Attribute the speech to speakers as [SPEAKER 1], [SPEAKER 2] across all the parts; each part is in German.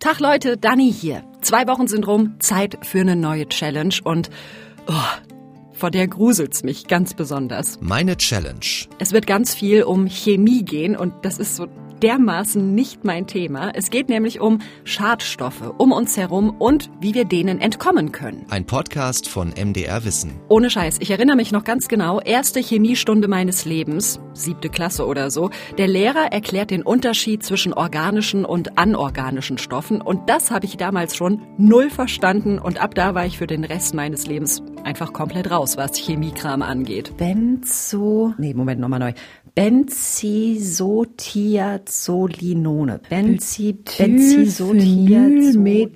[SPEAKER 1] Tag Leute, Dani hier. Zwei Wochen sind rum, Zeit für eine neue Challenge und oh, vor der gruselt's mich ganz besonders.
[SPEAKER 2] Meine Challenge.
[SPEAKER 1] Es wird ganz viel um Chemie gehen und das ist so dermaßen nicht mein Thema. Es geht nämlich um Schadstoffe um uns herum und wie wir denen entkommen können.
[SPEAKER 2] Ein Podcast von MDR Wissen.
[SPEAKER 1] Ohne Scheiß, ich erinnere mich noch ganz genau, erste Chemiestunde meines Lebens, siebte Klasse oder so. Der Lehrer erklärt den Unterschied zwischen organischen und anorganischen Stoffen und das habe ich damals schon null verstanden und ab da war ich für den Rest meines Lebens einfach komplett raus, was Chemiekram angeht.
[SPEAKER 3] Benzo, nee, Moment, nochmal neu. Benzisotiazolinone. Benzi, Benzisotiazolinone.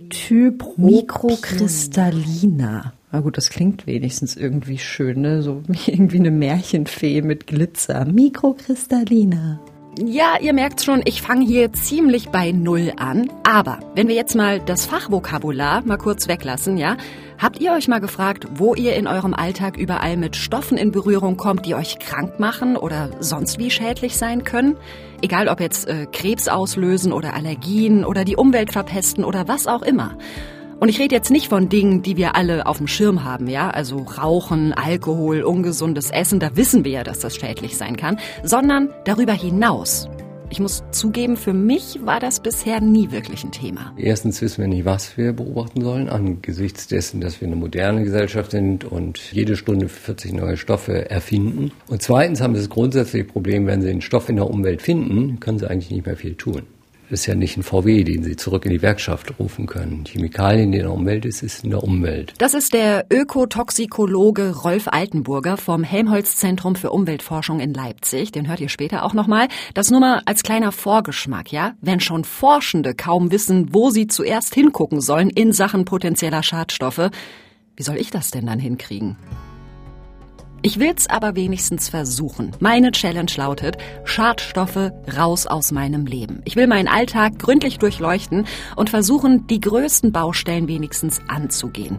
[SPEAKER 3] Mikrokristallina. Na gut, das klingt wenigstens irgendwie schön, ne? So wie irgendwie eine Märchenfee mit Glitzer. Mikrokristallina.
[SPEAKER 1] Ja, ihr merkt schon, ich fange hier ziemlich bei Null an. Aber wenn wir jetzt mal das Fachvokabular mal kurz weglassen, ja, habt ihr euch mal gefragt, wo ihr in eurem Alltag überall mit Stoffen in Berührung kommt, die euch krank machen oder sonst wie schädlich sein können? Egal ob jetzt äh, Krebs auslösen oder Allergien oder die Umwelt verpesten oder was auch immer. Und ich rede jetzt nicht von Dingen, die wir alle auf dem Schirm haben, ja, also Rauchen, Alkohol, ungesundes Essen, da wissen wir ja, dass das schädlich sein kann, sondern darüber hinaus. Ich muss zugeben, für mich war das bisher nie wirklich ein Thema.
[SPEAKER 4] Erstens wissen wir nicht, was wir beobachten sollen, angesichts dessen, dass wir eine moderne Gesellschaft sind und jede Stunde 40 neue Stoffe erfinden. Und zweitens haben wir das grundsätzliche Problem, wenn Sie einen Stoff in der Umwelt finden, können Sie eigentlich nicht mehr viel tun. Das ist ja nicht ein VW, den Sie zurück in die Werkschaft rufen können. Chemikalien, die in der Umwelt ist, ist in der Umwelt.
[SPEAKER 1] Das ist der Ökotoxikologe Rolf Altenburger vom Helmholtz-Zentrum für Umweltforschung in Leipzig. Den hört ihr später auch nochmal. Das nur mal als kleiner Vorgeschmack, ja? Wenn schon Forschende kaum wissen, wo sie zuerst hingucken sollen in Sachen potenzieller Schadstoffe, wie soll ich das denn dann hinkriegen? Ich will's aber wenigstens versuchen. Meine Challenge lautet, Schadstoffe raus aus meinem Leben. Ich will meinen Alltag gründlich durchleuchten und versuchen, die größten Baustellen wenigstens anzugehen.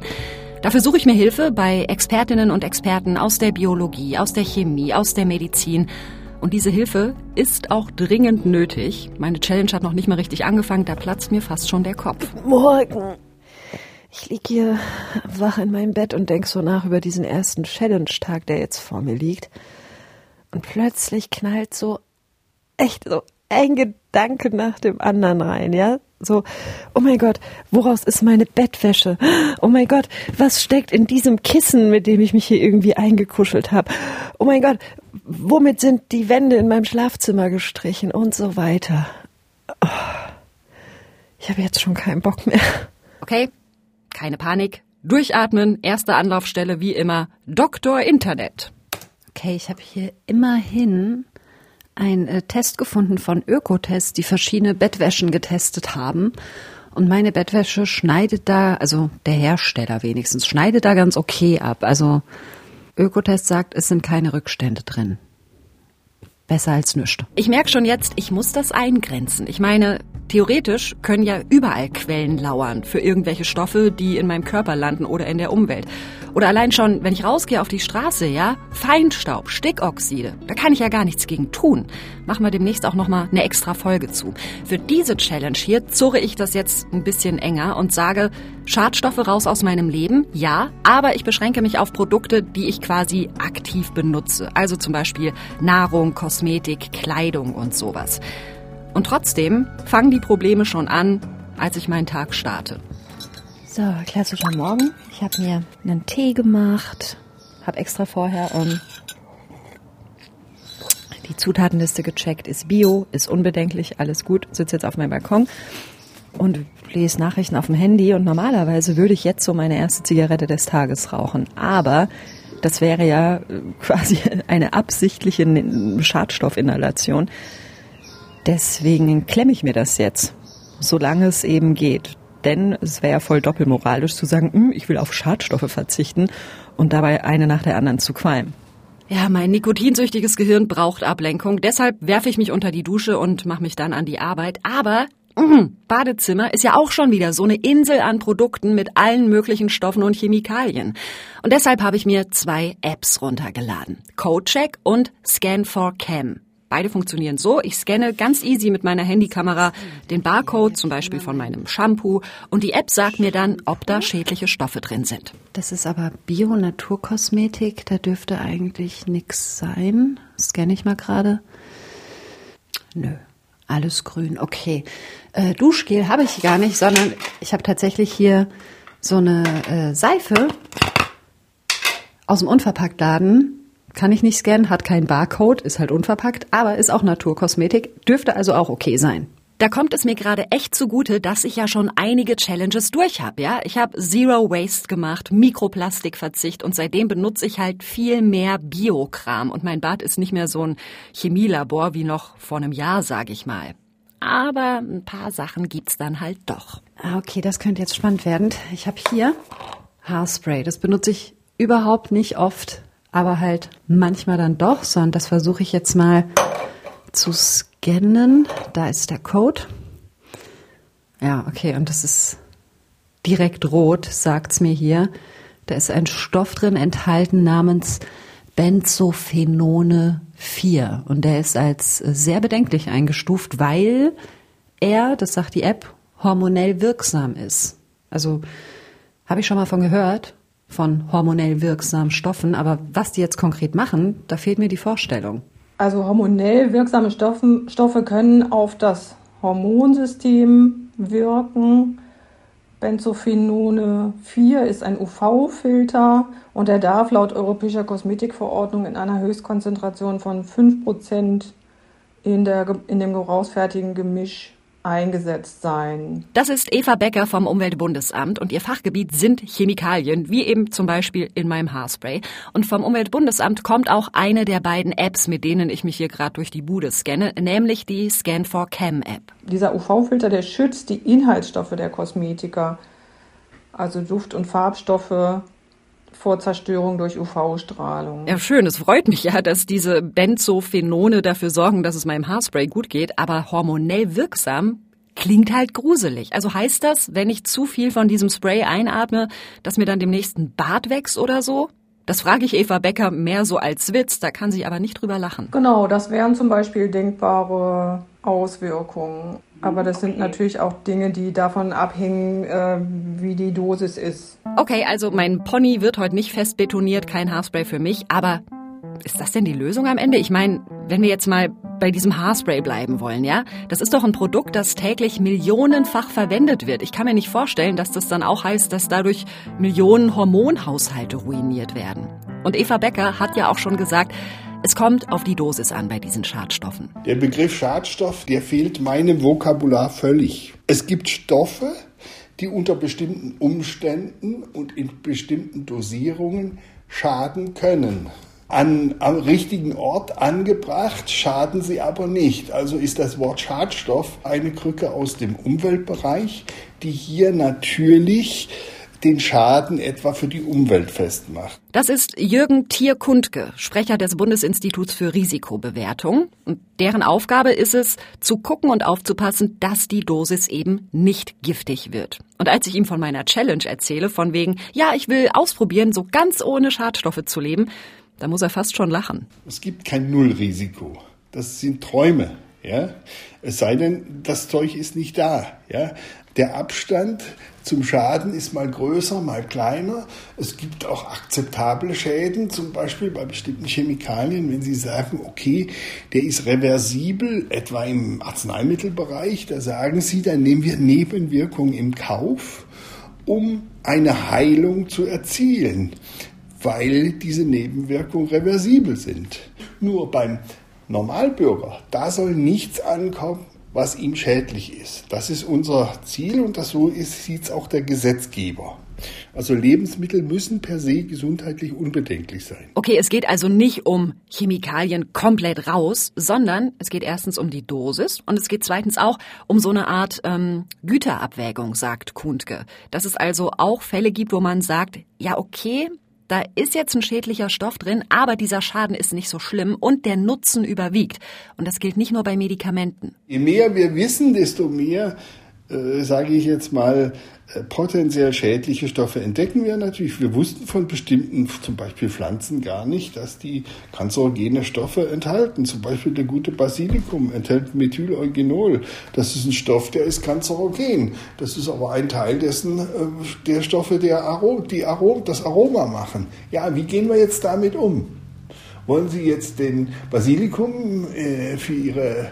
[SPEAKER 1] Dafür suche ich mir Hilfe bei Expertinnen und Experten aus der Biologie, aus der Chemie, aus der Medizin. Und diese Hilfe ist auch dringend nötig. Meine Challenge hat noch nicht mal richtig angefangen, da platzt mir fast schon der Kopf.
[SPEAKER 3] Morgen. Ich lieg hier wach in meinem Bett und denk so nach über diesen ersten Challenge-Tag, der jetzt vor mir liegt. Und plötzlich knallt so echt so ein Gedanke nach dem anderen rein, ja? So, oh mein Gott, woraus ist meine Bettwäsche? Oh mein Gott, was steckt in diesem Kissen, mit dem ich mich hier irgendwie eingekuschelt habe? Oh mein Gott, womit sind die Wände in meinem Schlafzimmer gestrichen und so weiter? Oh, ich habe jetzt schon keinen Bock mehr.
[SPEAKER 1] Okay, keine Panik. Durchatmen, erste Anlaufstelle wie immer Doktor Internet.
[SPEAKER 3] Okay, ich habe hier immerhin einen äh, Test gefunden von Ökotest, die verschiedene Bettwäschen getestet haben. Und meine Bettwäsche schneidet da, also der Hersteller wenigstens, schneidet da ganz okay ab. Also Ökotest sagt, es sind keine Rückstände drin. Besser als nichts.
[SPEAKER 1] Ich merke schon jetzt, ich muss das eingrenzen. Ich meine, theoretisch können ja überall Quellen lauern für irgendwelche Stoffe, die in meinem Körper landen oder in der Umwelt. Oder allein schon, wenn ich rausgehe auf die Straße, ja, Feinstaub, Stickoxide, da kann ich ja gar nichts gegen tun. Machen wir demnächst auch nochmal eine extra Folge zu. Für diese Challenge hier zurre ich das jetzt ein bisschen enger und sage, Schadstoffe raus aus meinem Leben, ja, aber ich beschränke mich auf Produkte, die ich quasi aktiv benutze. Also zum Beispiel Nahrung, Kosmetik, Kleidung und sowas. Und trotzdem fangen die Probleme schon an, als ich meinen Tag starte.
[SPEAKER 3] So, klassischer Morgen. Ich habe mir einen Tee gemacht, habe extra vorher um die Zutatenliste gecheckt. Ist Bio, ist unbedenklich, alles gut. Sitze jetzt auf meinem Balkon und lese Nachrichten auf dem Handy. Und normalerweise würde ich jetzt so meine erste Zigarette des Tages rauchen. Aber das wäre ja quasi eine absichtliche Schadstoffinhalation. Deswegen klemme ich mir das jetzt, solange es eben geht. Denn es wäre ja voll doppelmoralisch zu sagen, hm, ich will auf Schadstoffe verzichten und dabei eine nach der anderen zu qualmen.
[SPEAKER 1] Ja, mein nikotinsüchtiges Gehirn braucht Ablenkung. Deshalb werfe ich mich unter die Dusche und mache mich dann an die Arbeit. Aber mh, Badezimmer ist ja auch schon wieder so eine Insel an Produkten mit allen möglichen Stoffen und Chemikalien. Und deshalb habe ich mir zwei Apps runtergeladen. CodeCheck und Scan4Cam. Beide funktionieren so, ich scanne ganz easy mit meiner Handykamera den Barcode, zum Beispiel von meinem Shampoo, und die App sagt mir dann, ob da schädliche Stoffe drin sind.
[SPEAKER 5] Das ist aber Bio-Naturkosmetik, da dürfte eigentlich nichts sein. Scanne ich mal gerade. Nö, alles grün, okay. Äh, Duschgel habe ich gar nicht, sondern ich habe tatsächlich hier so eine äh, Seife aus dem Unverpacktladen. Kann ich nicht scannen, hat keinen Barcode, ist halt unverpackt, aber ist auch Naturkosmetik, dürfte also auch okay sein.
[SPEAKER 1] Da kommt es mir gerade echt zugute, dass ich ja schon einige Challenges durch habe, ja? Ich habe Zero Waste gemacht, Mikroplastikverzicht und seitdem benutze ich halt viel mehr Biokram und mein Bad ist nicht mehr so ein Chemielabor wie noch vor einem Jahr, sag ich mal. Aber ein paar Sachen gibt's dann halt doch.
[SPEAKER 5] Ah, okay, das könnte jetzt spannend werden. Ich habe hier Haarspray, das benutze ich überhaupt nicht oft, aber halt manchmal dann doch, sondern das versuche ich jetzt mal zu scannen. Da ist der Code. Ja, okay, und das ist direkt rot, sagt's mir hier. Da ist ein Stoff drin enthalten namens Benzophenone 4 und der ist als sehr bedenklich eingestuft, weil er, das sagt die App, hormonell wirksam ist. Also habe ich schon mal von gehört, von hormonell wirksamen Stoffen, aber was die jetzt konkret machen, da fehlt mir die Vorstellung.
[SPEAKER 6] Also hormonell wirksame Stoffen, Stoffe können auf das Hormonsystem wirken. Benzophenone 4 ist ein UV-Filter und er darf laut Europäischer Kosmetikverordnung in einer Höchstkonzentration von 5% in, der, in dem gebrauchsfertigen Gemisch eingesetzt sein.
[SPEAKER 1] Das ist Eva Becker vom Umweltbundesamt und ihr Fachgebiet sind Chemikalien, wie eben zum Beispiel in meinem Haarspray. Und vom Umweltbundesamt kommt auch eine der beiden Apps, mit denen ich mich hier gerade durch die Bude scanne, nämlich die Scan4Chem-App.
[SPEAKER 6] Dieser UV-Filter, der schützt die Inhaltsstoffe der Kosmetika, also Duft- und Farbstoffe vor Zerstörung durch UV-Strahlung.
[SPEAKER 1] Ja, schön. Es freut mich ja, dass diese Benzophenone dafür sorgen, dass es meinem Haarspray gut geht. Aber hormonell wirksam klingt halt gruselig. Also heißt das, wenn ich zu viel von diesem Spray einatme, dass mir dann demnächst ein Bart wächst oder so? Das frage ich Eva Becker mehr so als Witz, da kann sie aber nicht drüber lachen.
[SPEAKER 6] Genau, das wären zum Beispiel denkbare Auswirkungen. Aber das sind natürlich auch Dinge, die davon abhängen, äh, wie die Dosis ist.
[SPEAKER 1] Okay, also mein Pony wird heute nicht fest betoniert, kein Haarspray für mich, aber ist das denn die Lösung am Ende? Ich meine, wenn wir jetzt mal bei diesem Haarspray bleiben wollen, ja? Das ist doch ein Produkt, das täglich millionenfach verwendet wird. Ich kann mir nicht vorstellen, dass das dann auch heißt, dass dadurch Millionen Hormonhaushalte ruiniert werden. Und Eva Becker hat ja auch schon gesagt, es kommt auf die Dosis an bei diesen Schadstoffen.
[SPEAKER 7] Der Begriff Schadstoff, der fehlt meinem Vokabular völlig. Es gibt Stoffe, die unter bestimmten Umständen und in bestimmten Dosierungen schaden können. An, am richtigen Ort angebracht, schaden sie aber nicht. Also ist das Wort Schadstoff eine Krücke aus dem Umweltbereich, die hier natürlich den Schaden etwa für die Umwelt festmacht.
[SPEAKER 1] Das ist Jürgen Thier-Kundke, Sprecher des Bundesinstituts für Risikobewertung. Und deren Aufgabe ist es, zu gucken und aufzupassen, dass die Dosis eben nicht giftig wird. Und als ich ihm von meiner Challenge erzähle, von wegen, ja, ich will ausprobieren, so ganz ohne Schadstoffe zu leben, da muss er fast schon lachen.
[SPEAKER 7] Es gibt kein Nullrisiko. Das sind Träume. Ja? Es sei denn, das Zeug ist nicht da. Ja? Der Abstand zum Schaden ist mal größer, mal kleiner. Es gibt auch akzeptable Schäden, zum Beispiel bei bestimmten Chemikalien, wenn Sie sagen, okay, der ist reversibel, etwa im Arzneimittelbereich, da sagen Sie, dann nehmen wir Nebenwirkungen im Kauf, um eine Heilung zu erzielen, weil diese Nebenwirkungen reversibel sind. Nur beim Normalbürger, da soll nichts ankommen, was ihm schädlich ist. Das ist unser Ziel und das so sieht es auch der Gesetzgeber. Also Lebensmittel müssen per se gesundheitlich unbedenklich sein.
[SPEAKER 1] Okay, es geht also nicht um Chemikalien komplett raus, sondern es geht erstens um die Dosis und es geht zweitens auch um so eine Art ähm, Güterabwägung, sagt Kundke. Dass es also auch Fälle gibt, wo man sagt, ja okay, da ist jetzt ein schädlicher Stoff drin, aber dieser Schaden ist nicht so schlimm und der Nutzen überwiegt. Und das gilt nicht nur bei Medikamenten.
[SPEAKER 7] Je mehr wir wissen, desto mehr äh, sage ich jetzt mal, äh, potenziell schädliche Stoffe entdecken wir natürlich. Wir wussten von bestimmten, zum Beispiel Pflanzen, gar nicht, dass die kanzerogene Stoffe enthalten. Zum Beispiel der gute Basilikum enthält Methyleugenol. Das ist ein Stoff, der ist kanzerogen. Das ist aber ein Teil dessen, äh, der Stoffe, der Arom, die Arom, das Aroma machen. Ja, wie gehen wir jetzt damit um? Wollen Sie jetzt den Basilikum für Ihre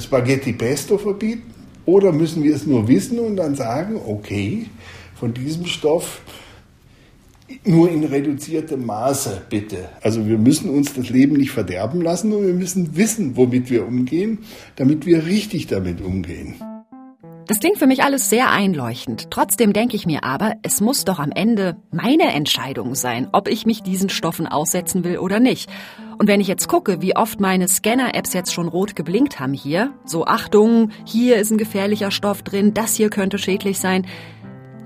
[SPEAKER 7] Spaghetti Pesto verbieten? Oder müssen wir es nur wissen und dann sagen, okay, von diesem Stoff nur in reduziertem Maße, bitte. Also wir müssen uns das Leben nicht verderben lassen und wir müssen wissen, womit wir umgehen, damit wir richtig damit umgehen.
[SPEAKER 1] Das klingt für mich alles sehr einleuchtend. Trotzdem denke ich mir aber, es muss doch am Ende meine Entscheidung sein, ob ich mich diesen Stoffen aussetzen will oder nicht. Und wenn ich jetzt gucke, wie oft meine Scanner-Apps jetzt schon rot geblinkt haben hier, so Achtung, hier ist ein gefährlicher Stoff drin, das hier könnte schädlich sein,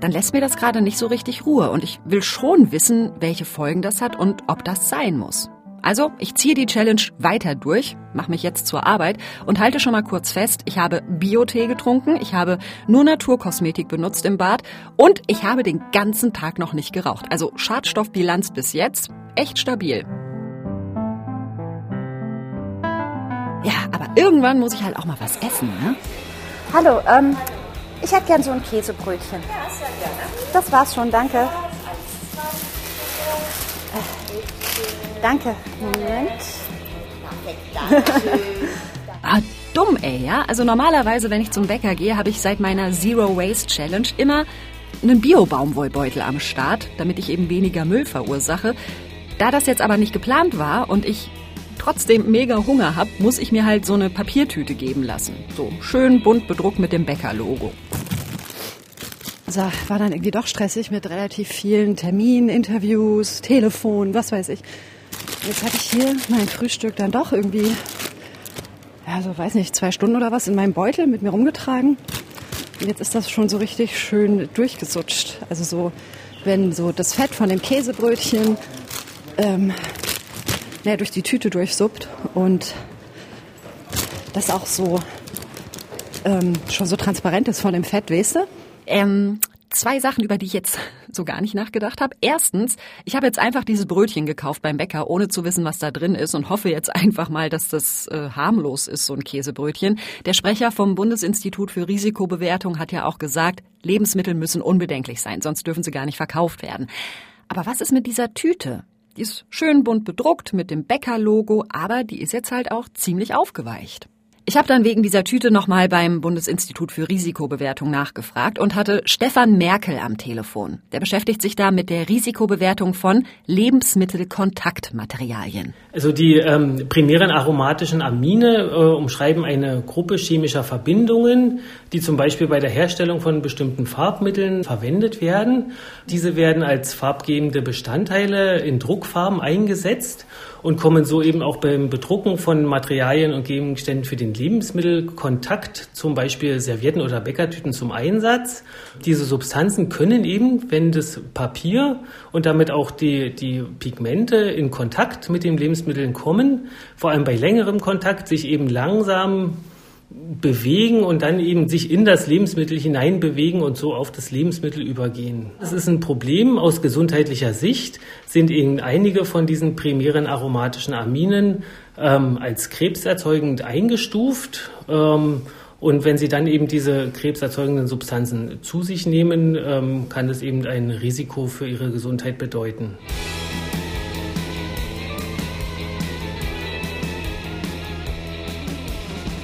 [SPEAKER 1] dann lässt mir das gerade nicht so richtig Ruhe und ich will schon wissen, welche Folgen das hat und ob das sein muss. Also, ich ziehe die Challenge weiter durch, mache mich jetzt zur Arbeit und halte schon mal kurz fest, ich habe Biotee getrunken, ich habe nur Naturkosmetik benutzt im Bad und ich habe den ganzen Tag noch nicht geraucht. Also Schadstoffbilanz bis jetzt echt stabil. Ja, aber irgendwann muss ich halt auch mal was essen, ne?
[SPEAKER 5] Hallo, ähm, ich hätte gern so ein Käsebrötchen. Ja, sehr gerne. Das war's schon, danke. Danke. Moment.
[SPEAKER 1] ah, dumm, ey, ja? Also normalerweise, wenn ich zum Bäcker gehe, habe ich seit meiner Zero Waste Challenge immer einen Bio-Baumwollbeutel am Start, damit ich eben weniger Müll verursache. Da das jetzt aber nicht geplant war und ich trotzdem mega Hunger habe, muss ich mir halt so eine Papiertüte geben lassen. So schön bunt bedruckt mit dem Bäcker-Logo.
[SPEAKER 3] So, war dann irgendwie doch stressig mit relativ vielen Terminen, Interviews, Telefon, was weiß ich. Jetzt hatte ich hier mein Frühstück dann doch irgendwie, ja, so weiß nicht, zwei Stunden oder was in meinem Beutel mit mir rumgetragen. Und jetzt ist das schon so richtig schön durchgesutscht. Also so, wenn so das Fett von dem Käsebrötchen ähm, ja, durch die Tüte durchsuppt und das auch so ähm, schon so transparent ist von dem Fett, weißt du?
[SPEAKER 1] Ähm, zwei Sachen, über die ich jetzt so gar nicht nachgedacht habe. Erstens, ich habe jetzt einfach dieses Brötchen gekauft beim Bäcker, ohne zu wissen, was da drin ist und hoffe jetzt einfach mal, dass das äh, harmlos ist, so ein Käsebrötchen. Der Sprecher vom Bundesinstitut für Risikobewertung hat ja auch gesagt, Lebensmittel müssen unbedenklich sein, sonst dürfen sie gar nicht verkauft werden. Aber was ist mit dieser Tüte? Die ist schön bunt bedruckt mit dem Bäcker-Logo, aber die ist jetzt halt auch ziemlich aufgeweicht. Ich habe dann wegen dieser Tüte nochmal beim Bundesinstitut für Risikobewertung nachgefragt und hatte Stefan Merkel am Telefon. Der beschäftigt sich da mit der Risikobewertung von Lebensmittelkontaktmaterialien.
[SPEAKER 8] Also die ähm, primären aromatischen Amine äh, umschreiben eine Gruppe chemischer Verbindungen, die zum Beispiel bei der Herstellung von bestimmten Farbmitteln verwendet werden. Diese werden als farbgebende Bestandteile in Druckfarben eingesetzt und kommen so eben auch beim Bedrucken von Materialien und Gegenständen für den Lebensmittelkontakt, zum Beispiel Servietten oder Bäckertüten zum Einsatz. Diese Substanzen können eben, wenn das Papier und damit auch die, die Pigmente in Kontakt mit den Lebensmitteln kommen, vor allem bei längerem Kontakt, sich eben langsam bewegen und dann eben sich in das Lebensmittel hineinbewegen und so auf das Lebensmittel übergehen. Das ist ein Problem aus gesundheitlicher Sicht, sind eben einige von diesen primären aromatischen Aminen ähm, als krebserzeugend eingestuft. Ähm, und wenn sie dann eben diese krebserzeugenden Substanzen zu sich nehmen, ähm, kann es eben ein Risiko für ihre Gesundheit bedeuten.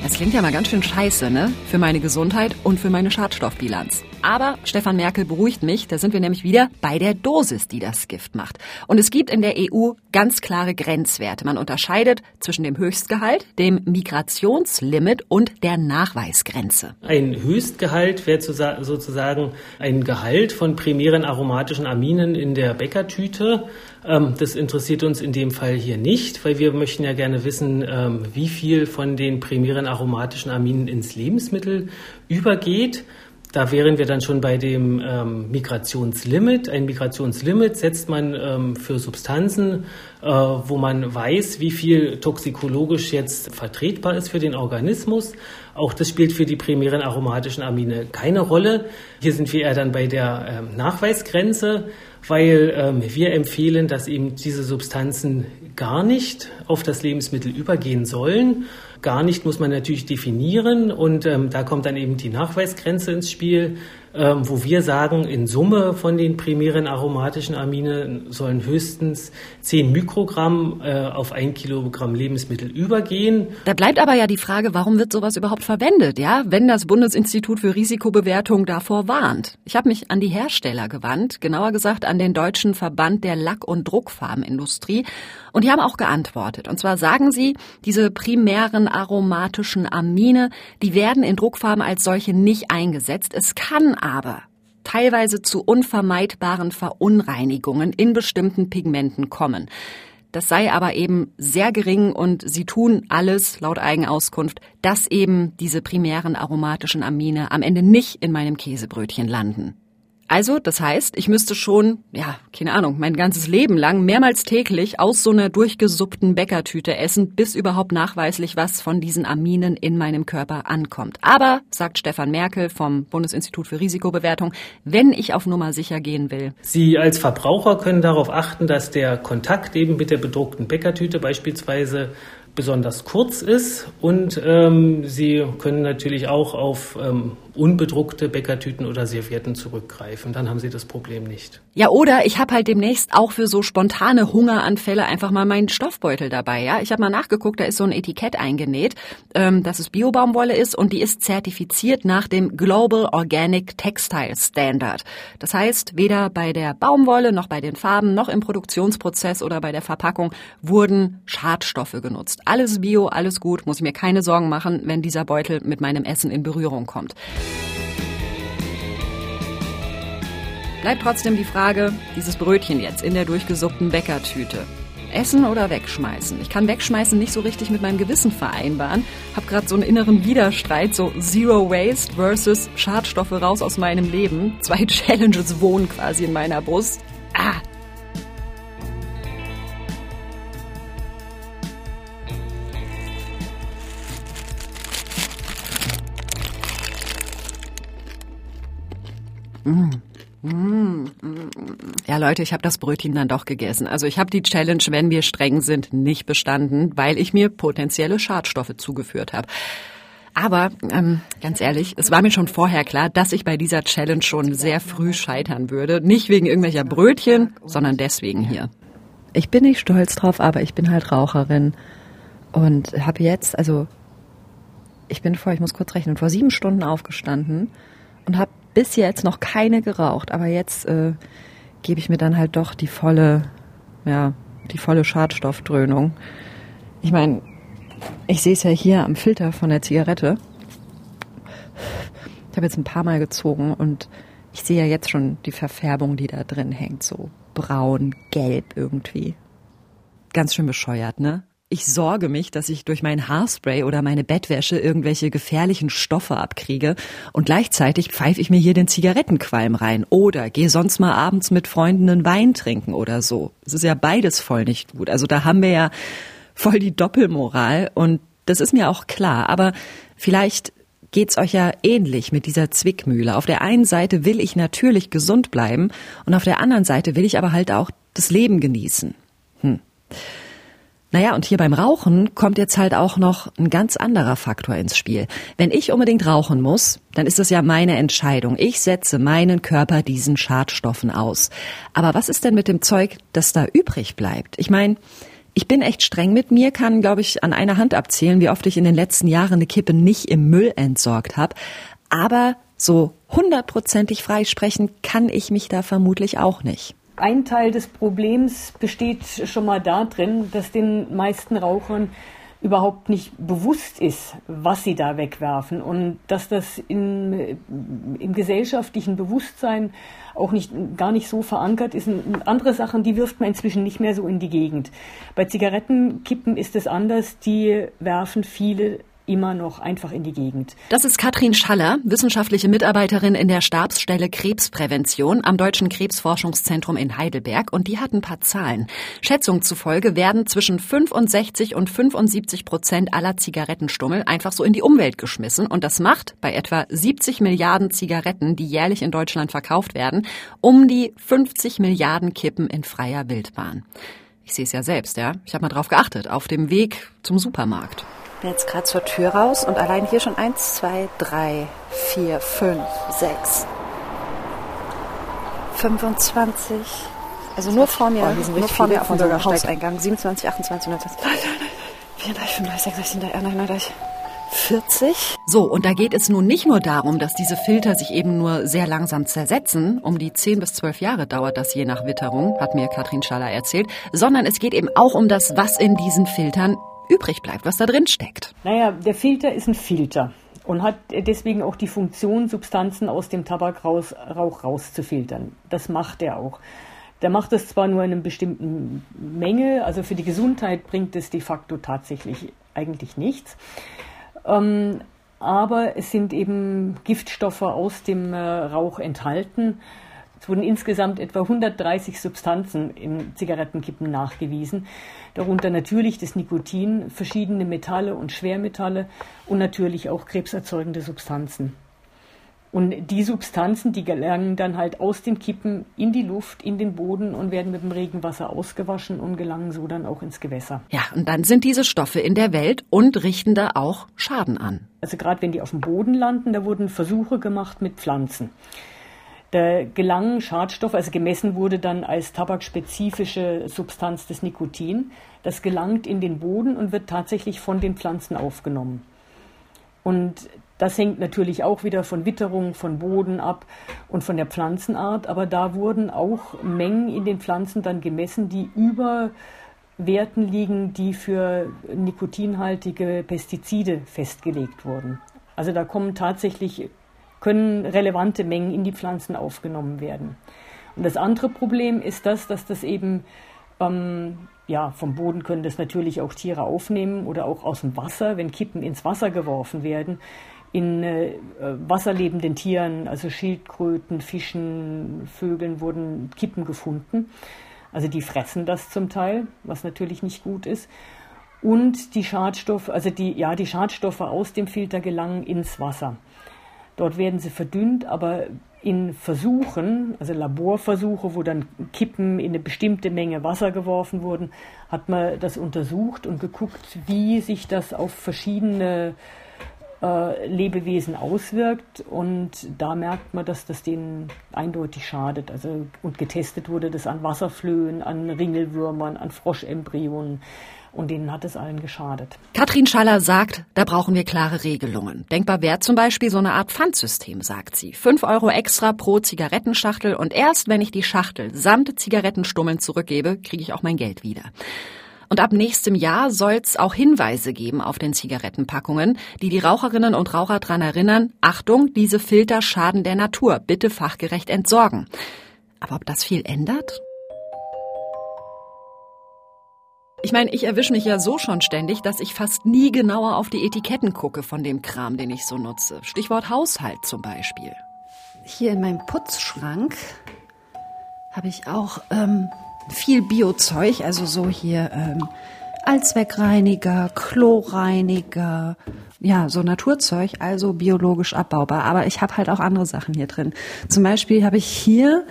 [SPEAKER 1] Das klingt ja mal ganz schön scheiße, ne? Für meine Gesundheit und für meine Schadstoffbilanz. Aber Stefan Merkel beruhigt mich, da sind wir nämlich wieder bei der Dosis, die das Gift macht. Und es gibt in der EU ganz klare Grenzwerte. Man unterscheidet zwischen dem Höchstgehalt, dem Migrationslimit und der Nachweisgrenze.
[SPEAKER 8] Ein Höchstgehalt wäre sozusagen ein Gehalt von primären aromatischen Aminen in der Bäckertüte. Ähm, das interessiert uns in dem Fall hier nicht, weil wir möchten ja gerne wissen, ähm, wie viel von den primären aromatischen Aminen ins Lebensmittel übergeht. Da wären wir dann schon bei dem ähm, Migrationslimit. Ein Migrationslimit setzt man ähm, für Substanzen, äh, wo man weiß, wie viel toxikologisch jetzt vertretbar ist für den Organismus. Auch das spielt für die primären aromatischen Amine keine Rolle. Hier sind wir eher dann bei der ähm, Nachweisgrenze, weil ähm, wir empfehlen, dass eben diese Substanzen gar nicht auf das Lebensmittel übergehen sollen. Gar nicht muss man natürlich definieren und ähm, da kommt dann eben die Nachweisgrenze ins Spiel, ähm, wo wir sagen, in Summe von den primären aromatischen Amine sollen höchstens 10 Mikrogramm äh, auf ein Kilogramm Lebensmittel übergehen.
[SPEAKER 1] Da bleibt aber ja die Frage, warum wird sowas überhaupt verwendet, ja, wenn das Bundesinstitut für Risikobewertung davor warnt. Ich habe mich an die Hersteller gewandt, genauer gesagt an den Deutschen Verband der Lack- und Druckfarbenindustrie und die haben auch geantwortet. Und zwar sagen sie, diese primären aromatischen Amine, die werden in Druckfarben als solche nicht eingesetzt. Es kann aber teilweise zu unvermeidbaren Verunreinigungen in bestimmten Pigmenten kommen. Das sei aber eben sehr gering und sie tun alles, laut Eigenauskunft, dass eben diese primären aromatischen Amine am Ende nicht in meinem Käsebrötchen landen. Also, das heißt, ich müsste schon, ja, keine Ahnung, mein ganzes Leben lang mehrmals täglich aus so einer durchgesuppten Bäckertüte essen, bis überhaupt nachweislich was von diesen Aminen in meinem Körper ankommt. Aber, sagt Stefan Merkel vom Bundesinstitut für Risikobewertung, wenn ich auf Nummer sicher gehen will.
[SPEAKER 8] Sie als Verbraucher können darauf achten, dass der Kontakt eben mit der bedruckten Bäckertüte beispielsweise besonders kurz ist und ähm, Sie können natürlich auch auf ähm, unbedruckte Bäckertüten oder Servietten zurückgreifen. Dann haben Sie das Problem nicht.
[SPEAKER 1] Ja, oder ich habe halt demnächst auch für so spontane Hungeranfälle einfach mal meinen Stoffbeutel dabei. Ja, ich habe mal nachgeguckt, da ist so ein Etikett eingenäht, ähm, dass es Biobaumwolle ist und die ist zertifiziert nach dem Global Organic Textile Standard. Das heißt, weder bei der Baumwolle noch bei den Farben noch im Produktionsprozess oder bei der Verpackung wurden Schadstoffe genutzt. Alles Bio, alles gut, muss ich mir keine Sorgen machen, wenn dieser Beutel mit meinem Essen in Berührung kommt. Bleibt trotzdem die Frage, dieses Brötchen jetzt in der durchgesuppten Bäckertüte. Essen oder wegschmeißen? Ich kann wegschmeißen nicht so richtig mit meinem Gewissen vereinbaren. Hab gerade so einen inneren Widerstreit, so Zero Waste versus Schadstoffe raus aus meinem Leben. Zwei Challenges wohnen quasi in meiner Brust. Ah, Ja, Leute, ich habe das Brötchen dann doch gegessen. Also ich habe die Challenge, wenn wir streng sind, nicht bestanden, weil ich mir potenzielle Schadstoffe zugeführt habe. Aber ähm, ganz ehrlich, es war mir schon vorher klar, dass ich bei dieser Challenge schon sehr früh scheitern würde. Nicht wegen irgendwelcher Brötchen, sondern deswegen hier.
[SPEAKER 3] Ich bin nicht stolz drauf, aber ich bin halt Raucherin und habe jetzt, also ich bin vor, ich muss kurz rechnen, vor sieben Stunden aufgestanden und habe bis jetzt noch keine geraucht, aber jetzt äh, gebe ich mir dann halt doch die volle, ja, die volle Schadstoffdröhnung. Ich meine, ich sehe es ja hier am Filter von der Zigarette. Ich habe jetzt ein paar Mal gezogen und ich sehe ja jetzt schon die Verfärbung, die da drin hängt, so braun, gelb irgendwie. Ganz schön bescheuert, ne? Ich sorge mich, dass ich durch mein Haarspray oder meine Bettwäsche irgendwelche gefährlichen Stoffe abkriege und gleichzeitig pfeife ich mir hier den Zigarettenqualm rein oder gehe sonst mal abends mit Freunden einen Wein trinken oder so. Es ist ja beides voll nicht gut. Also da haben wir ja voll die Doppelmoral und das ist mir auch klar. Aber vielleicht geht's euch ja ähnlich mit dieser Zwickmühle. Auf der einen Seite will ich natürlich gesund bleiben und auf der anderen Seite will ich aber halt auch das Leben genießen. Hm. Naja, und hier beim Rauchen kommt jetzt halt auch noch ein ganz anderer Faktor ins Spiel. Wenn ich unbedingt rauchen muss, dann ist das ja meine Entscheidung. Ich setze meinen Körper diesen Schadstoffen aus. Aber was ist denn mit dem Zeug, das da übrig bleibt? Ich meine, ich bin echt streng mit mir, kann, glaube ich, an einer Hand abzählen, wie oft ich in den letzten Jahren eine Kippe nicht im Müll entsorgt habe. Aber so hundertprozentig freisprechen kann ich mich da vermutlich auch nicht.
[SPEAKER 9] Ein Teil des Problems besteht schon mal darin, dass den meisten Rauchern überhaupt nicht bewusst ist, was sie da wegwerfen und dass das in, im gesellschaftlichen Bewusstsein auch nicht, gar nicht so verankert ist. Und andere Sachen, die wirft man inzwischen nicht mehr so in die Gegend. Bei Zigarettenkippen ist es anders. Die werfen viele immer noch einfach in die Gegend.
[SPEAKER 1] Das ist Katrin Schaller, wissenschaftliche Mitarbeiterin in der Stabsstelle Krebsprävention am Deutschen Krebsforschungszentrum in Heidelberg und die hat ein paar Zahlen. Schätzungen zufolge werden zwischen 65 und 75 Prozent aller Zigarettenstummel einfach so in die Umwelt geschmissen und das macht bei etwa 70 Milliarden Zigaretten, die jährlich in Deutschland verkauft werden, um die 50 Milliarden Kippen in freier Wildbahn. Ich sehe es ja selbst, ja. Ich habe mal drauf geachtet, auf dem Weg zum Supermarkt
[SPEAKER 5] bin jetzt gerade zur Tür raus und allein hier schon eins, zwei, drei, vier, fünf, sechs, 25. Also nur vor mir, oh, nur vor mir auf unserem Hauseingang. 27, 28, 29, 34, 35, 36, 37, 39, 40.
[SPEAKER 1] So, und da geht es nun nicht nur darum, dass diese Filter sich eben nur sehr langsam zersetzen. Um die 10 bis 12 Jahre dauert das je nach Witterung, hat mir Katrin Schaller erzählt. Sondern es geht eben auch um das, was in diesen Filtern übrig bleibt, was da drin steckt.
[SPEAKER 9] Naja, der Filter ist ein Filter und hat deswegen auch die Funktion, Substanzen aus dem Tabakrauch rauszufiltern. Das macht er auch. Der macht das zwar nur in einer bestimmten Menge, also für die Gesundheit bringt es de facto tatsächlich eigentlich nichts. Ähm, aber es sind eben Giftstoffe aus dem äh, Rauch enthalten. Es wurden insgesamt etwa 130 Substanzen in Zigarettenkippen nachgewiesen darunter natürlich das Nikotin, verschiedene Metalle und Schwermetalle und natürlich auch krebserzeugende Substanzen. Und die Substanzen, die gelangen dann halt aus den Kippen in die Luft, in den Boden und werden mit dem Regenwasser ausgewaschen und gelangen so dann auch ins Gewässer.
[SPEAKER 1] Ja, und dann sind diese Stoffe in der Welt und richten da auch Schaden an.
[SPEAKER 9] Also gerade wenn die auf dem Boden landen, da wurden Versuche gemacht mit Pflanzen. Da gelangen Schadstoffe, also gemessen wurde dann als tabakspezifische Substanz das Nikotin. Das gelangt in den Boden und wird tatsächlich von den Pflanzen aufgenommen. Und das hängt natürlich auch wieder von Witterung, von Boden ab und von der Pflanzenart. Aber da wurden auch Mengen in den Pflanzen dann gemessen, die über Werten liegen, die für nikotinhaltige Pestizide festgelegt wurden. Also da kommen tatsächlich können relevante Mengen in die Pflanzen aufgenommen werden. Und das andere Problem ist das, dass das eben ähm, ja, vom Boden können das natürlich auch Tiere aufnehmen oder auch aus dem Wasser, wenn Kippen ins Wasser geworfen werden. In äh, wasserlebenden Tieren, also Schildkröten, Fischen, Vögeln, wurden Kippen gefunden. Also die fressen das zum Teil, was natürlich nicht gut ist. Und die Schadstoffe, also die, ja, die Schadstoffe aus dem Filter gelangen ins Wasser. Dort werden sie verdünnt, aber in Versuchen, also Laborversuche, wo dann Kippen in eine bestimmte Menge Wasser geworfen wurden, hat man das untersucht und geguckt, wie sich das auf verschiedene äh, Lebewesen auswirkt. Und da merkt man, dass das denen eindeutig schadet. Also, und getestet wurde das an Wasserflöhen, an Ringelwürmern, an Froschembryonen. Und denen hat es allen geschadet.
[SPEAKER 1] Katrin Schaller sagt, da brauchen wir klare Regelungen. Denkbar wäre zum Beispiel so eine Art Pfandsystem, sagt sie. Fünf Euro extra pro Zigarettenschachtel und erst wenn ich die Schachtel samt Zigarettenstummeln zurückgebe, kriege ich auch mein Geld wieder. Und ab nächstem Jahr soll es auch Hinweise geben auf den Zigarettenpackungen, die die Raucherinnen und Raucher daran erinnern, Achtung, diese Filter schaden der Natur, bitte fachgerecht entsorgen. Aber ob das viel ändert? Ich meine, ich erwische mich ja so schon ständig, dass ich fast nie genauer auf die Etiketten gucke von dem Kram, den ich so nutze. Stichwort Haushalt zum Beispiel.
[SPEAKER 3] Hier in meinem Putzschrank habe ich auch ähm, viel Biozeug, also so hier ähm, Allzweckreiniger, Chlorreiniger, ja, so Naturzeug, also biologisch abbaubar. Aber ich habe halt auch andere Sachen hier drin. Zum Beispiel habe ich hier,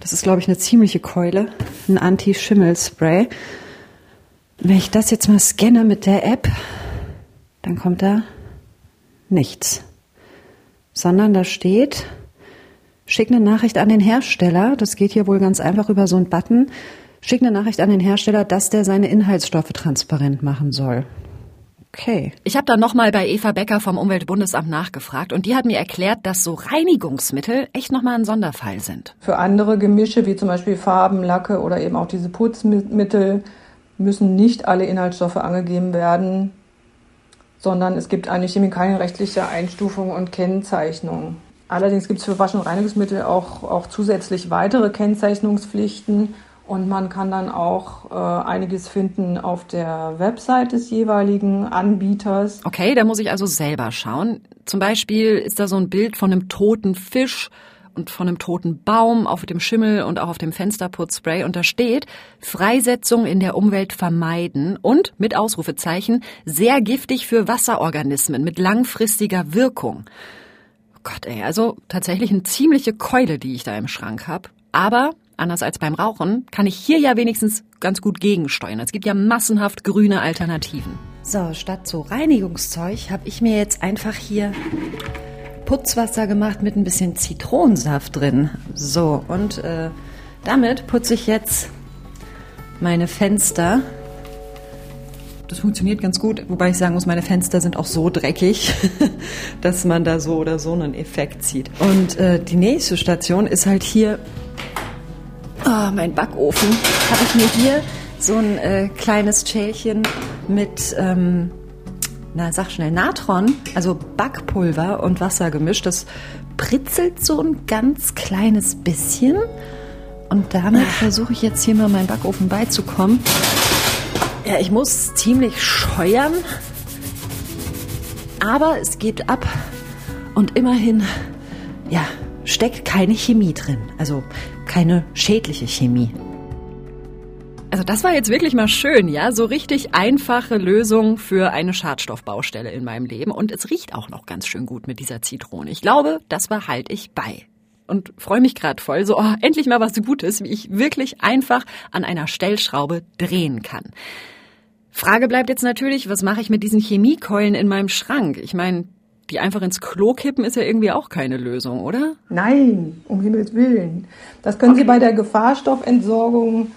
[SPEAKER 3] das ist glaube ich eine ziemliche Keule, ein Anti-Schimmel-Spray. Wenn ich das jetzt mal scanne mit der App, dann kommt da nichts. Sondern da steht, schick eine Nachricht an den Hersteller. Das geht hier wohl ganz einfach über so einen Button. Schick eine Nachricht an den Hersteller, dass der seine Inhaltsstoffe transparent machen soll. Okay.
[SPEAKER 1] Ich habe da nochmal bei Eva Becker vom Umweltbundesamt nachgefragt und die hat mir erklärt, dass so Reinigungsmittel echt nochmal ein Sonderfall sind.
[SPEAKER 6] Für andere Gemische wie zum Beispiel Farben, Lacke oder eben auch diese Putzmittel müssen nicht alle Inhaltsstoffe angegeben werden, sondern es gibt eine chemikalienrechtliche Einstufung und Kennzeichnung. Allerdings gibt es für Wasch- und Reinigungsmittel auch, auch zusätzlich weitere Kennzeichnungspflichten Und man kann dann auch äh, einiges finden auf der Website des jeweiligen Anbieters.
[SPEAKER 1] Okay, da muss ich also selber schauen. Zum Beispiel ist da so ein Bild von einem toten Fisch und von einem toten Baum auf dem Schimmel und auch auf dem Fensterputzspray und da steht Freisetzung in der Umwelt vermeiden und mit Ausrufezeichen sehr giftig für Wasserorganismen mit langfristiger Wirkung. Gott, ey, also tatsächlich eine ziemliche Keule, die ich da im Schrank hab. Aber anders als beim Rauchen kann ich hier ja wenigstens ganz gut gegensteuern. Es gibt ja massenhaft grüne Alternativen.
[SPEAKER 3] So, statt so Reinigungszeug habe ich mir jetzt einfach hier Putzwasser gemacht mit ein bisschen Zitronensaft drin. So, und äh, damit putze ich jetzt meine Fenster. Das funktioniert ganz gut, wobei ich sagen muss, meine Fenster sind auch so dreckig, dass man da so oder so einen Effekt sieht. Und äh, die nächste Station ist halt hier oh, mein Backofen. Habe ich mir hier so ein äh, kleines Schälchen mit ähm, na sag schnell, Natron, also Backpulver und Wasser gemischt. Das pritzelt so ein ganz kleines bisschen. Und damit versuche ich jetzt hier mal meinen Backofen beizukommen. Ja, ich muss ziemlich scheuern. Aber es geht ab. Und immerhin, ja, steckt keine Chemie drin. Also keine schädliche Chemie.
[SPEAKER 1] Also das war jetzt wirklich mal schön, ja, so richtig einfache Lösung für eine Schadstoffbaustelle in meinem Leben und es riecht auch noch ganz schön gut mit dieser Zitrone. Ich glaube, das behalte ich bei und freue mich gerade voll, so oh, endlich mal was Gutes, wie ich wirklich einfach an einer Stellschraube drehen kann. Frage bleibt jetzt natürlich, was mache ich mit diesen Chemiekeulen in meinem Schrank? Ich meine, die einfach ins Klo kippen ist ja irgendwie auch keine Lösung, oder?
[SPEAKER 6] Nein, um Himmels Willen. Das können Sie bei der Gefahrstoffentsorgung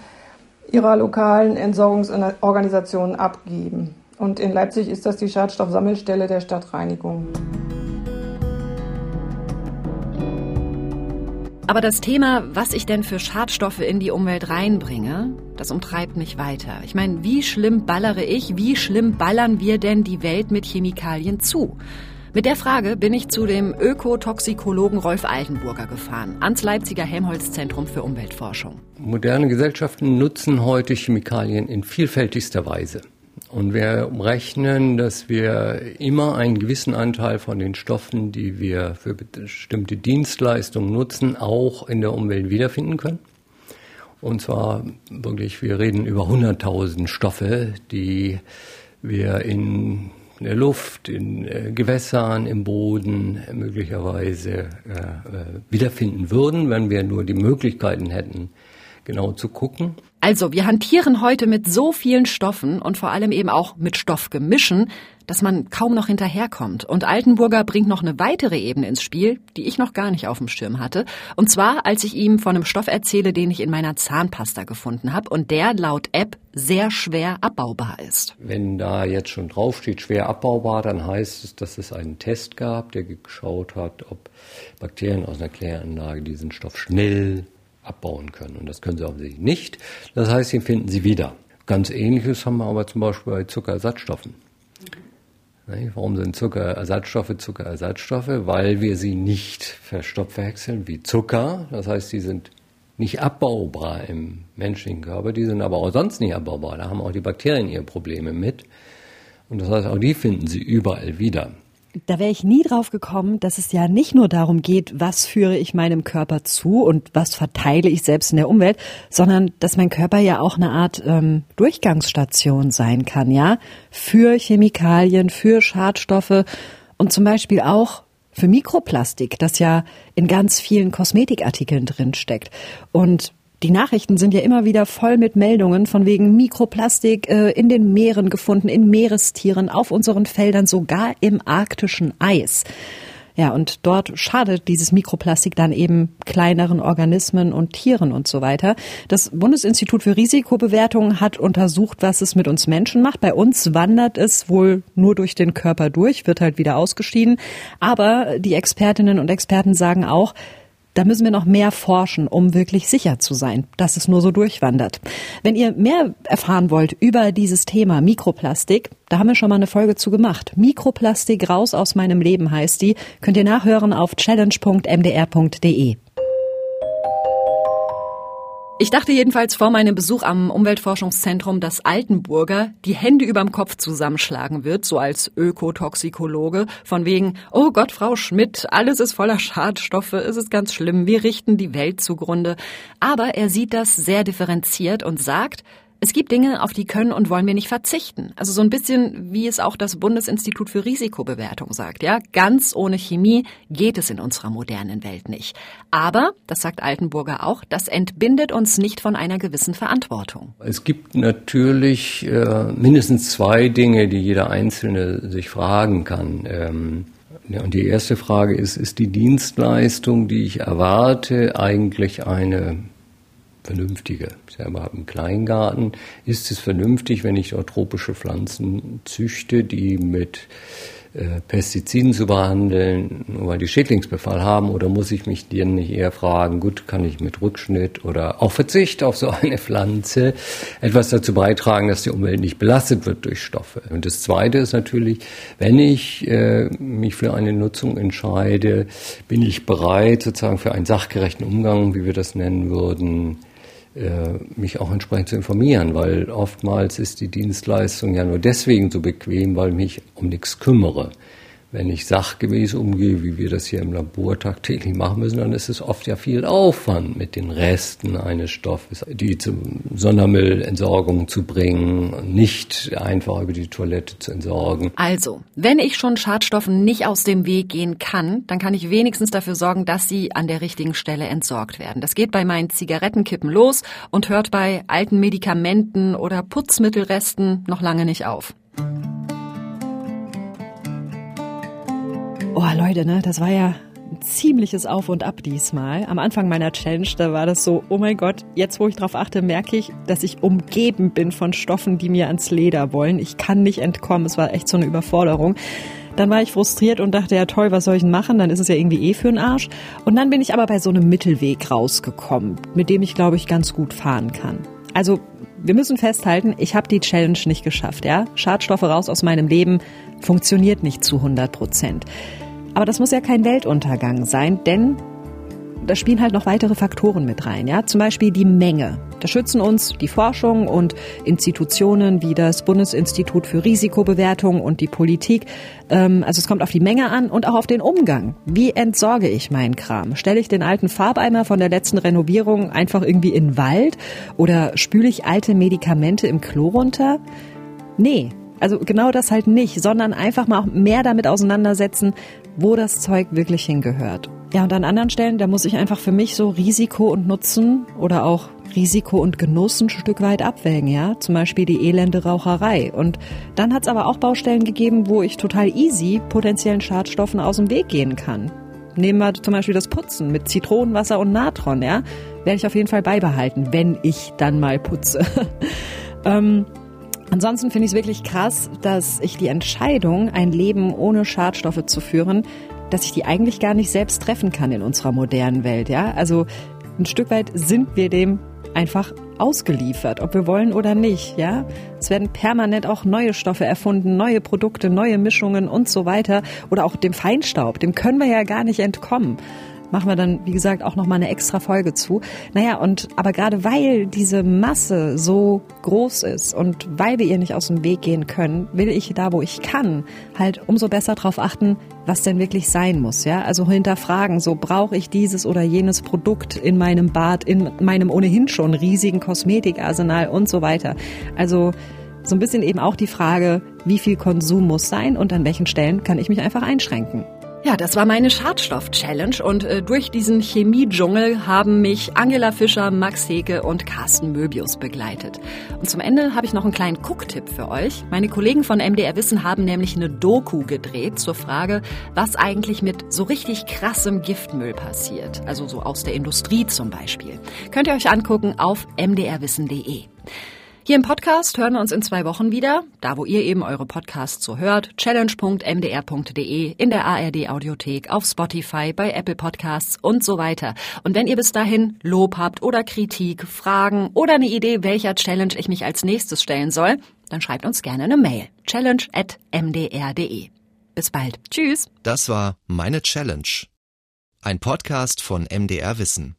[SPEAKER 6] ihrer lokalen Entsorgungsorganisationen abgeben. Und in Leipzig ist das die Schadstoffsammelstelle der Stadtreinigung.
[SPEAKER 1] Aber das Thema, was ich denn für Schadstoffe in die Umwelt reinbringe, das umtreibt mich weiter. Ich meine, wie schlimm ballere ich, wie schlimm ballern wir denn die Welt mit Chemikalien zu? Mit der Frage bin ich zu dem Ökotoxikologen Rolf Altenburger gefahren, ans Leipziger Helmholtz-Zentrum für Umweltforschung.
[SPEAKER 4] Moderne Gesellschaften nutzen heute Chemikalien in vielfältigster Weise. Und wir rechnen, dass wir immer einen gewissen Anteil von den Stoffen, die wir für bestimmte Dienstleistungen nutzen, auch in der Umwelt wiederfinden können. Und zwar wirklich, wir reden über 100.000 Stoffe, die wir in der Luft, in äh, Gewässern, im Boden möglicherweise äh, äh, wiederfinden würden, wenn wir nur die Möglichkeiten hätten, genau zu gucken.
[SPEAKER 1] Also, wir hantieren heute mit so vielen Stoffen und vor allem eben auch mit Stoffgemischen, dass man kaum noch hinterherkommt. Und Altenburger bringt noch eine weitere Ebene ins Spiel, die ich noch gar nicht auf dem Schirm hatte. Und zwar, als ich ihm von einem Stoff erzähle, den ich in meiner Zahnpasta gefunden habe und der laut App sehr schwer abbaubar ist.
[SPEAKER 4] Wenn da jetzt schon draufsteht, schwer abbaubar, dann heißt es, dass es einen Test gab, der geschaut hat, ob Bakterien aus einer Kläranlage diesen Stoff schnell abbauen können. Und das können sie offensichtlich nicht. Das heißt, den finden sie wieder. Ganz ähnliches haben wir aber zum Beispiel bei Zuckerersatzstoffen. Warum sind Zuckerersatzstoffe Zuckerersatzstoffe? Weil wir sie nicht verstoffwechseln wie Zucker. Das heißt, sie sind nicht abbaubar im menschlichen Körper, die sind aber auch sonst nicht abbaubar. Da haben auch die Bakterien ihre Probleme mit. Und das heißt, auch die finden sie überall wieder
[SPEAKER 3] da wäre ich nie drauf gekommen, dass es ja nicht nur darum geht, was führe ich meinem Körper zu und was verteile ich selbst in der Umwelt, sondern dass mein Körper ja auch eine Art ähm, Durchgangsstation sein kann, ja, für Chemikalien, für Schadstoffe und zum Beispiel auch für Mikroplastik, das ja in ganz vielen Kosmetikartikeln drin steckt. Und die Nachrichten sind ja immer wieder voll mit Meldungen von wegen Mikroplastik äh, in den Meeren gefunden, in Meerestieren, auf unseren Feldern, sogar im arktischen Eis. Ja, und dort schadet dieses Mikroplastik dann eben kleineren Organismen und Tieren und so weiter. Das Bundesinstitut für Risikobewertung hat untersucht, was es mit uns Menschen macht. Bei uns wandert es wohl nur durch den Körper durch, wird halt wieder ausgeschieden. Aber die Expertinnen und Experten sagen auch, da müssen wir noch mehr forschen, um wirklich sicher zu sein, dass es nur so durchwandert. Wenn ihr mehr erfahren wollt über dieses Thema Mikroplastik, da haben wir schon mal eine Folge zu gemacht. Mikroplastik raus aus meinem Leben heißt die. Könnt ihr nachhören auf challenge.mdr.de. Ich dachte jedenfalls vor meinem Besuch am Umweltforschungszentrum, dass Altenburger die Hände überm Kopf zusammenschlagen wird, so als Ökotoxikologe, von wegen, oh Gott, Frau Schmidt, alles ist voller Schadstoffe, es ist ganz schlimm, wir richten die Welt zugrunde. Aber er sieht das sehr differenziert und sagt, es gibt Dinge, auf die können und wollen wir nicht verzichten. Also so ein bisschen, wie es auch das Bundesinstitut für Risikobewertung sagt, ja. Ganz ohne Chemie geht es in unserer modernen Welt nicht. Aber, das sagt Altenburger auch, das entbindet uns nicht von einer gewissen Verantwortung.
[SPEAKER 4] Es gibt natürlich äh, mindestens zwei Dinge, die jeder Einzelne sich fragen kann. Ähm und die erste Frage ist, ist die Dienstleistung, die ich erwarte, eigentlich eine vernünftige. Ich selber habe einen Kleingarten. Ist es vernünftig, wenn ich dort tropische Pflanzen züchte, die mit äh, Pestiziden zu behandeln, nur weil die Schädlingsbefall haben, oder muss ich mich dann nicht eher fragen, gut, kann ich mit Rückschnitt oder auch Verzicht auf so eine Pflanze etwas dazu beitragen, dass die Umwelt nicht belastet wird durch Stoffe? Und das Zweite ist natürlich, wenn ich äh, mich für eine Nutzung entscheide, bin ich bereit, sozusagen für einen sachgerechten Umgang, wie wir das nennen würden, mich auch entsprechend zu informieren, weil oftmals ist die Dienstleistung ja nur deswegen so bequem, weil ich mich um nichts kümmere wenn ich sachgemäß umgehe, wie wir das hier im Labor tagtäglich machen müssen, dann ist es oft ja viel Aufwand mit den Resten eines Stoffes, die zur Sondermüllentsorgung zu bringen, nicht einfach über die Toilette zu entsorgen.
[SPEAKER 3] Also, wenn ich schon Schadstoffen nicht aus dem Weg gehen kann, dann kann ich wenigstens dafür sorgen, dass sie an der richtigen Stelle entsorgt werden. Das geht bei meinen Zigarettenkippen los und hört bei alten Medikamenten oder Putzmittelresten noch lange nicht auf. Oh Leute, ne, das war ja ein ziemliches Auf und Ab diesmal. Am Anfang meiner Challenge, da war das so, oh mein Gott, jetzt wo ich drauf achte, merke ich, dass ich umgeben bin von Stoffen, die mir ans Leder wollen. Ich kann nicht entkommen. Es war echt so eine Überforderung. Dann war ich frustriert und dachte, ja toll, was soll ich denn machen? Dann ist es ja irgendwie eh für den Arsch. Und dann bin ich aber bei so einem Mittelweg rausgekommen, mit dem ich, glaube ich, ganz gut fahren kann. Also wir müssen festhalten, ich habe die Challenge nicht geschafft. Ja, Schadstoffe raus aus meinem Leben funktioniert nicht zu 100 Prozent. Aber das muss ja kein Weltuntergang sein, denn da spielen halt noch weitere Faktoren mit rein. Ja? Zum Beispiel die Menge. Da schützen uns die Forschung und Institutionen wie das Bundesinstitut für Risikobewertung und die Politik. Ähm, also es kommt auf die Menge an und auch auf den Umgang. Wie entsorge ich meinen Kram? Stelle ich den alten Farbeimer von der letzten Renovierung einfach irgendwie in den Wald? Oder spüle ich alte Medikamente im Klo runter? Nee, also genau das halt nicht, sondern einfach mal auch mehr damit auseinandersetzen, wo das Zeug wirklich hingehört. Ja, und an anderen Stellen, da muss ich einfach für mich so Risiko und Nutzen oder auch Risiko und Genuss ein Stück weit abwägen, ja. Zum Beispiel die elende Raucherei. Und dann hat es aber auch Baustellen gegeben, wo ich total easy potenziellen Schadstoffen aus dem Weg gehen kann. Nehmen wir zum Beispiel das Putzen mit Zitronenwasser und Natron, ja. Werde ich auf jeden Fall beibehalten, wenn ich dann mal putze. ähm, Ansonsten finde ich es wirklich krass, dass ich die Entscheidung, ein Leben ohne Schadstoffe zu führen, dass ich die eigentlich gar nicht selbst treffen kann in unserer modernen Welt. Ja, also ein Stück weit sind wir dem einfach ausgeliefert, ob wir wollen oder nicht. Ja, es werden permanent auch neue Stoffe erfunden, neue Produkte, neue Mischungen und so weiter. Oder auch dem Feinstaub, dem können wir ja gar nicht entkommen machen wir dann, wie gesagt, auch nochmal eine extra Folge zu. Naja, und aber gerade weil diese Masse so groß ist und weil wir ihr nicht aus dem Weg gehen können, will ich da, wo ich kann, halt umso besser darauf achten, was denn wirklich sein muss. Ja, also hinterfragen, so brauche ich dieses oder jenes Produkt in meinem Bad, in meinem ohnehin schon riesigen Kosmetikarsenal und so weiter. Also so ein bisschen eben auch die Frage, wie viel Konsum muss sein und an welchen Stellen kann ich mich einfach einschränken. Ja, das war meine Schadstoff-Challenge und äh, durch diesen Chemie-Dschungel haben mich Angela Fischer, Max Heke und Carsten Möbius begleitet. Und zum Ende habe ich noch einen kleinen Cook-Tipp für euch. Meine Kollegen von MDR Wissen haben nämlich eine Doku gedreht zur Frage, was eigentlich mit so richtig krassem Giftmüll passiert. Also so aus der Industrie zum Beispiel. Könnt ihr euch angucken auf mdrwissen.de. Hier im Podcast hören wir uns in zwei Wochen wieder, da wo ihr eben eure Podcasts so hört, challenge.mdr.de, in der ARD Audiothek, auf Spotify, bei Apple Podcasts und so weiter. Und wenn ihr bis dahin Lob habt oder Kritik, Fragen oder eine Idee, welcher Challenge ich mich als nächstes stellen soll, dann schreibt uns gerne eine Mail. challenge.mdr.de. Bis bald. Tschüss.
[SPEAKER 2] Das war Meine Challenge. Ein Podcast von MDR Wissen.